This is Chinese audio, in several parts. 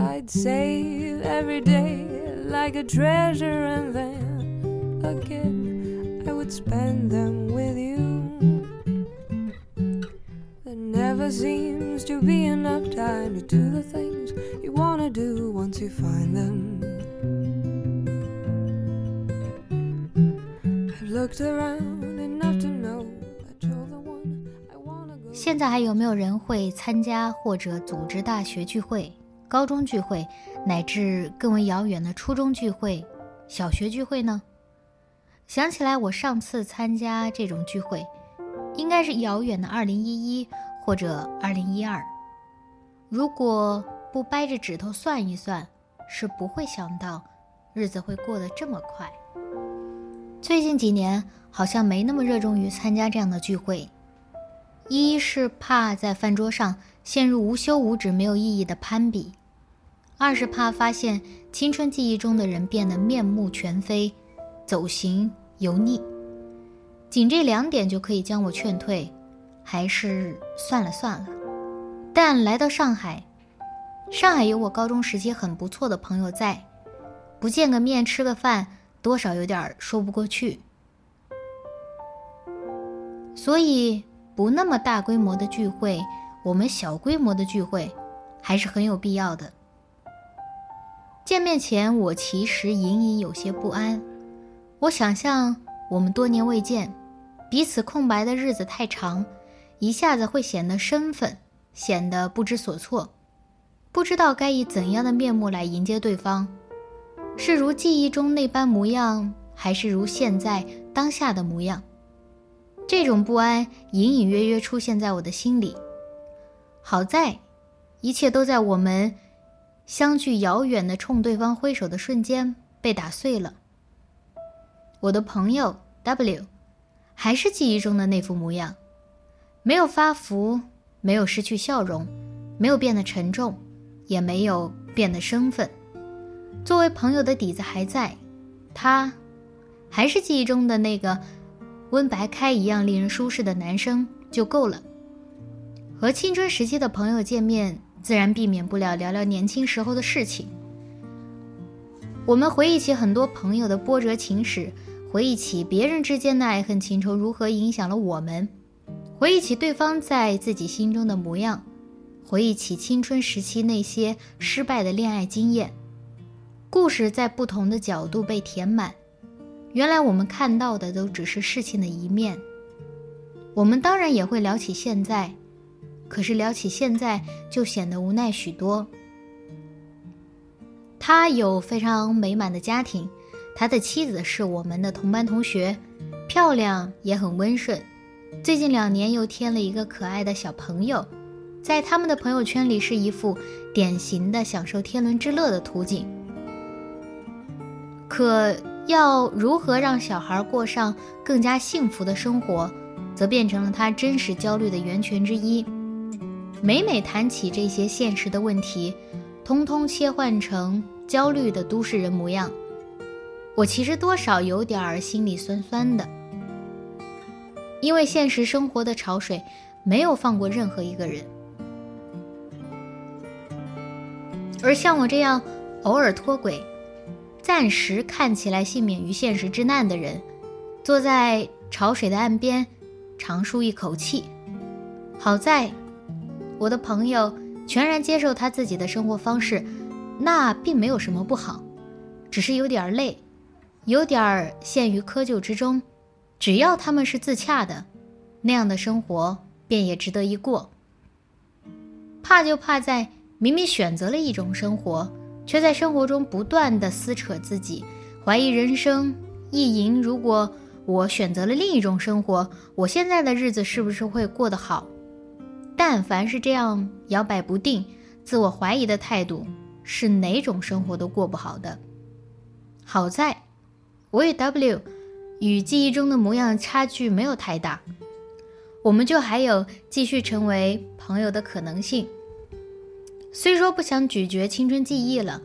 I'd save every day like a treasure, and then again I would spend them with you. There never seems to be enough time to do the things you wanna do once you find them. I've looked around 现在还有没有人会参加或者组织大学聚会？高中聚会，乃至更为遥远的初中聚会、小学聚会呢？想起来，我上次参加这种聚会，应该是遥远的2011或者2012。如果不掰着指头算一算，是不会想到日子会过得这么快。最近几年，好像没那么热衷于参加这样的聚会，一是怕在饭桌上。陷入无休无止、没有意义的攀比，二是怕发现青春记忆中的人变得面目全非、走形油腻。仅这两点就可以将我劝退，还是算了算了。但来到上海，上海有我高中时期很不错的朋友在，不见个面、吃个饭，多少有点说不过去。所以，不那么大规模的聚会。我们小规模的聚会还是很有必要的。见面前，我其实隐隐有些不安。我想象我们多年未见，彼此空白的日子太长，一下子会显得身份显得不知所措，不知道该以怎样的面目来迎接对方，是如记忆中那般模样，还是如现在当下的模样？这种不安隐隐约约出现在我的心里。好在，一切都在我们相距遥远的冲对方挥手的瞬间被打碎了。我的朋友 W，还是记忆中的那副模样，没有发福，没有失去笑容，没有变得沉重，也没有变得生分。作为朋友的底子还在，他还是记忆中的那个温白开一样令人舒适的男生就够了。和青春时期的朋友见面，自然避免不了聊聊年轻时候的事情。我们回忆起很多朋友的波折情史，回忆起别人之间的爱恨情仇如何影响了我们，回忆起对方在自己心中的模样，回忆起青春时期那些失败的恋爱经验。故事在不同的角度被填满，原来我们看到的都只是事情的一面。我们当然也会聊起现在。可是聊起现在，就显得无奈许多。他有非常美满的家庭，他的妻子是我们的同班同学，漂亮也很温顺。最近两年又添了一个可爱的小朋友，在他们的朋友圈里是一幅典型的享受天伦之乐的图景。可要如何让小孩过上更加幸福的生活，则变成了他真实焦虑的源泉之一。每每谈起这些现实的问题，通通切换成焦虑的都市人模样，我其实多少有点儿心里酸酸的。因为现实生活的潮水没有放过任何一个人，而像我这样偶尔脱轨、暂时看起来幸免于现实之难的人，坐在潮水的岸边，长舒一口气。好在。我的朋友全然接受他自己的生活方式，那并没有什么不好，只是有点累，有点陷于窠臼之中。只要他们是自洽的，那样的生活便也值得一过。怕就怕在明明选择了一种生活，却在生活中不断的撕扯自己，怀疑人生，意淫如果我选择了另一种生活，我现在的日子是不是会过得好？但凡是这样摇摆不定、自我怀疑的态度，是哪种生活都过不好的。好在，我与 W 与记忆中的模样差距没有太大，我们就还有继续成为朋友的可能性。虽说不想咀嚼青春记忆了，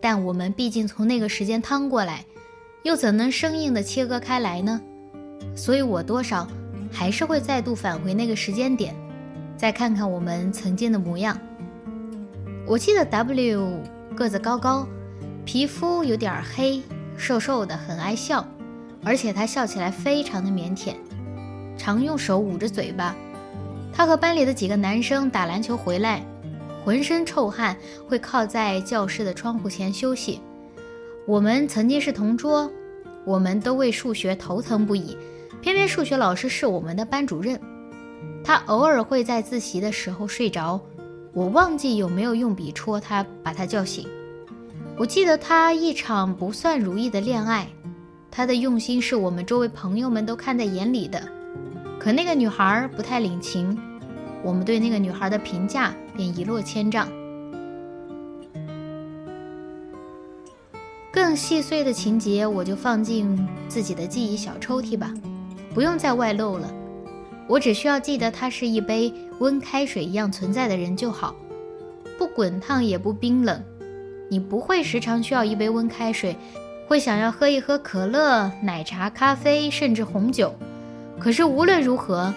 但我们毕竟从那个时间趟过来，又怎能生硬的切割开来呢？所以我多少还是会再度返回那个时间点，再看看我们曾经的模样。我记得 W 个子高高，皮肤有点黑，瘦瘦的，很爱笑，而且他笑起来非常的腼腆，常用手捂着嘴巴。他和班里的几个男生打篮球回来。浑身臭汗，会靠在教室的窗户前休息。我们曾经是同桌，我们都为数学头疼不已。偏偏数学老师是我们的班主任，他偶尔会在自习的时候睡着，我忘记有没有用笔戳他，把他叫醒。我记得他一场不算如意的恋爱，他的用心是我们周围朋友们都看在眼里的，可那个女孩不太领情。我们对那个女孩的评价便一落千丈。更细碎的情节，我就放进自己的记忆小抽屉吧，不用再外露了。我只需要记得她是一杯温开水一样存在的人就好，不滚烫也不冰冷。你不会时常需要一杯温开水，会想要喝一喝可乐、奶茶、咖啡，甚至红酒。可是无论如何。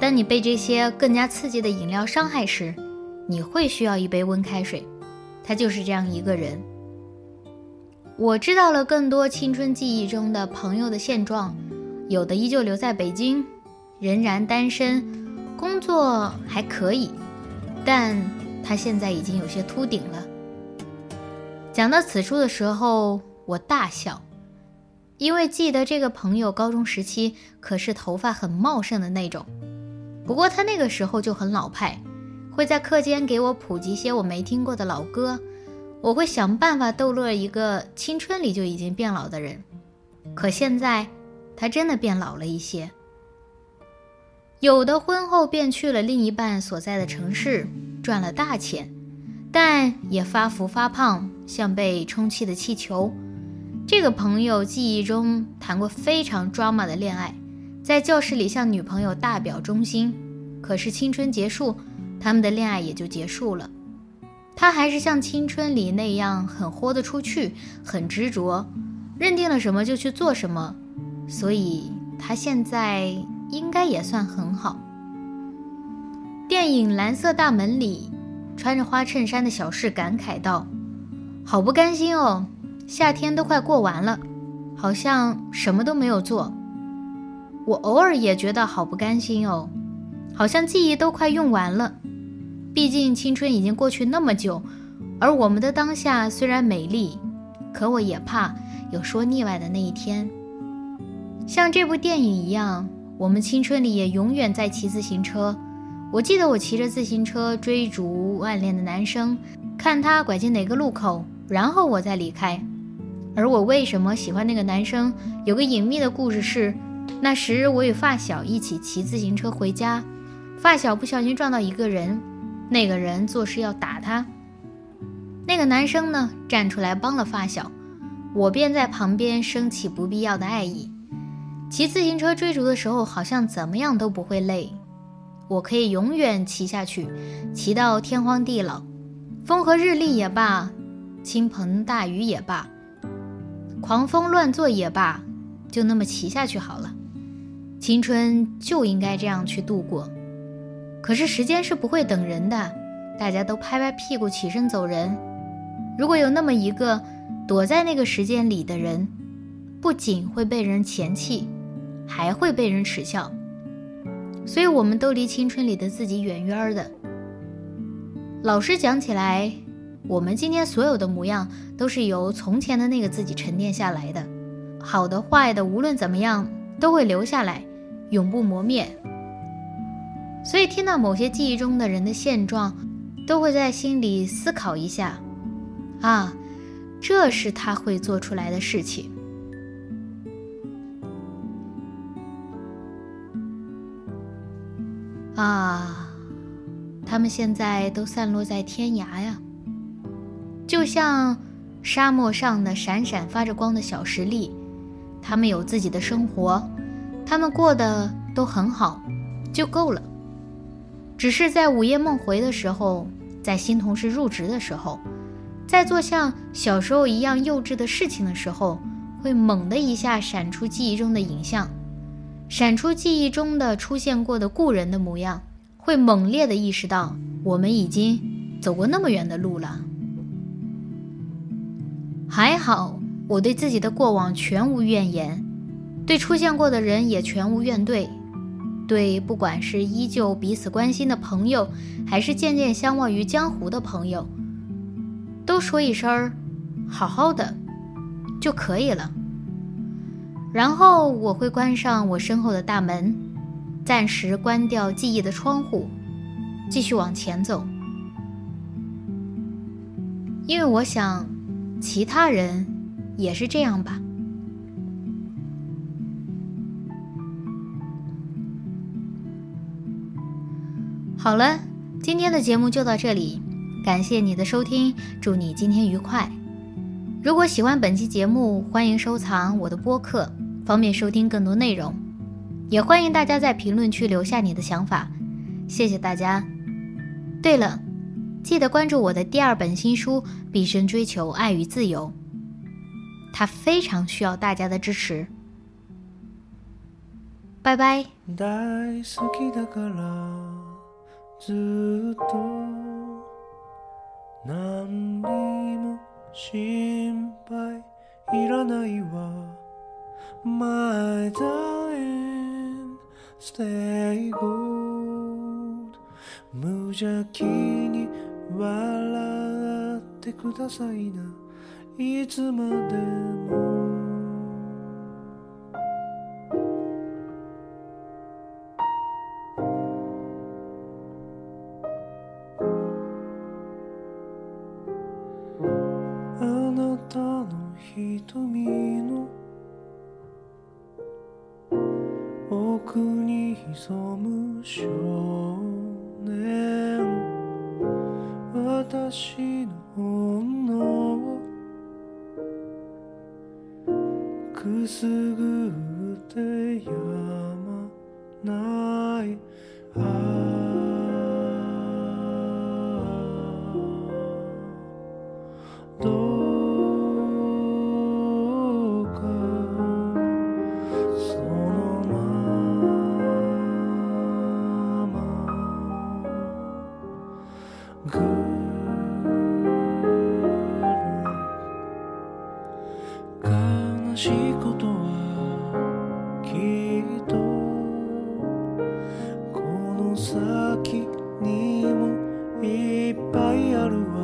当你被这些更加刺激的饮料伤害时，你会需要一杯温开水。他就是这样一个人。我知道了更多青春记忆中的朋友的现状，有的依旧留在北京，仍然单身，工作还可以，但他现在已经有些秃顶了。讲到此处的时候，我大笑，因为记得这个朋友高中时期可是头发很茂盛的那种。不过他那个时候就很老派，会在课间给我普及些我没听过的老歌，我会想办法逗乐一个青春里就已经变老的人。可现在，他真的变老了一些。有的婚后便去了另一半所在的城市，赚了大钱，但也发福发胖，像被充气的气球。这个朋友记忆中谈过非常 drama 的恋爱。在教室里向女朋友大表忠心，可是青春结束，他们的恋爱也就结束了。他还是像青春里那样很豁得出去，很执着，认定了什么就去做什么，所以他现在应该也算很好。电影《蓝色大门》里，穿着花衬衫的小世感慨道：“好不甘心哦，夏天都快过完了，好像什么都没有做。”我偶尔也觉得好不甘心哦，好像记忆都快用完了。毕竟青春已经过去那么久，而我们的当下虽然美丽，可我也怕有说腻歪的那一天。像这部电影一样，我们青春里也永远在骑自行车。我记得我骑着自行车追逐暗恋的男生，看他拐进哪个路口，然后我再离开。而我为什么喜欢那个男生，有个隐秘的故事是。那时我与发小一起骑自行车回家，发小不小心撞到一个人，那个人作势要打他。那个男生呢站出来帮了发小，我便在旁边升起不必要的爱意。骑自行车追逐的时候，好像怎么样都不会累，我可以永远骑下去，骑到天荒地老，风和日丽也罢，倾盆大雨也罢，狂风乱作也罢，就那么骑下去好了。青春就应该这样去度过，可是时间是不会等人的，大家都拍拍屁股起身走人。如果有那么一个躲在那个时间里的人，不仅会被人嫌弃，还会被人耻笑。所以，我们都离青春里的自己远远的。老实讲起来，我们今天所有的模样，都是由从前的那个自己沉淀下来的，好的、坏的，无论怎么样，都会留下来。永不磨灭。所以，听到某些记忆中的人的现状，都会在心里思考一下：啊，这是他会做出来的事情。啊，他们现在都散落在天涯呀，就像沙漠上的闪闪发着光的小石粒。他们有自己的生活，他们过得都很好，就够了。只是在午夜梦回的时候，在新同事入职的时候，在做像小时候一样幼稚的事情的时候，会猛的一下闪出记忆中的影像，闪出记忆中的出现过的故人的模样，会猛烈的意识到我们已经走过那么远的路了。还好。我对自己的过往全无怨言，对出现过的人也全无怨怼，对不管是依旧彼此关心的朋友，还是渐渐相忘于江湖的朋友，都说一声儿“好好的”就可以了。然后我会关上我身后的大门，暂时关掉记忆的窗户，继续往前走，因为我想，其他人。也是这样吧。好了，今天的节目就到这里，感谢你的收听，祝你今天愉快。如果喜欢本期节目，欢迎收藏我的播客，方便收听更多内容。也欢迎大家在评论区留下你的想法，谢谢大家。对了，记得关注我的第二本新书《毕生追求爱与自由》。他非常需要大家的支持。拜拜。ずっと何にも心配いらないわ。My darling stay good 無邪気に笑ってくださいな。いつまでもくすぐってやまないしいことはきっとこの先にもいっぱいあるわ。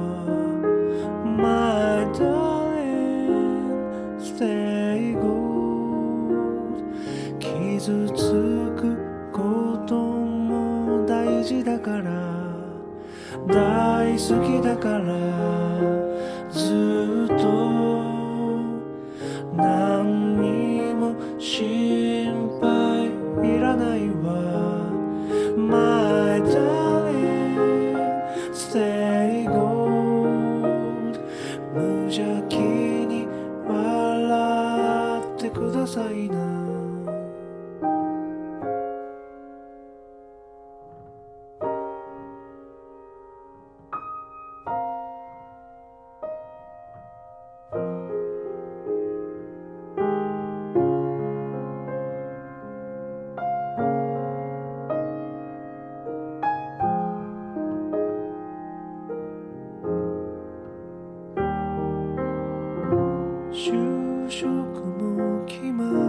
My darling stay gold 傷つくことも大事だから。大好きだから。食も決まる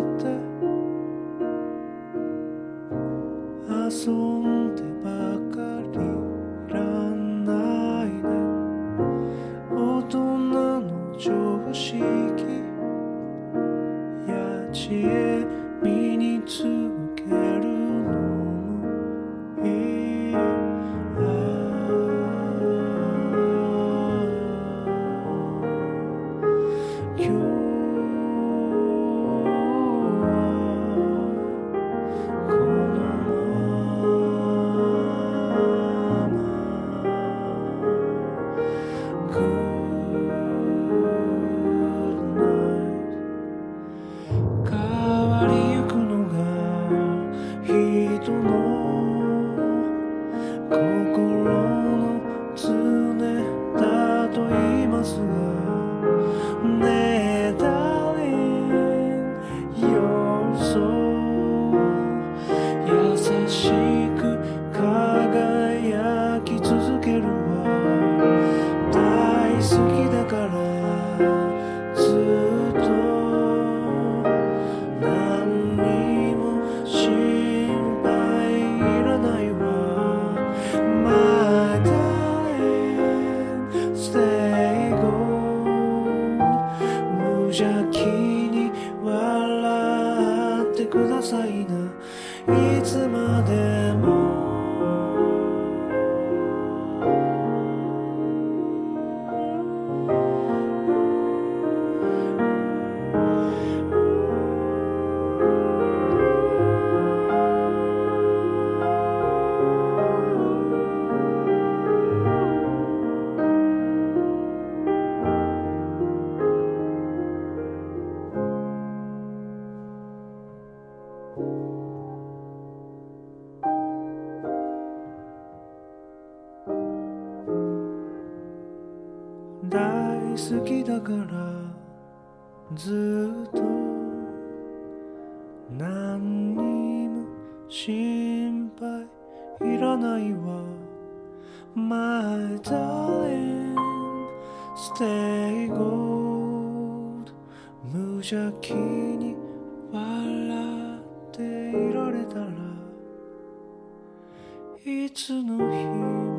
くださいないつまで好きだからずっと。何にも心配いらないわ。My darling stay gold 無邪気に笑っていられたらいつの日も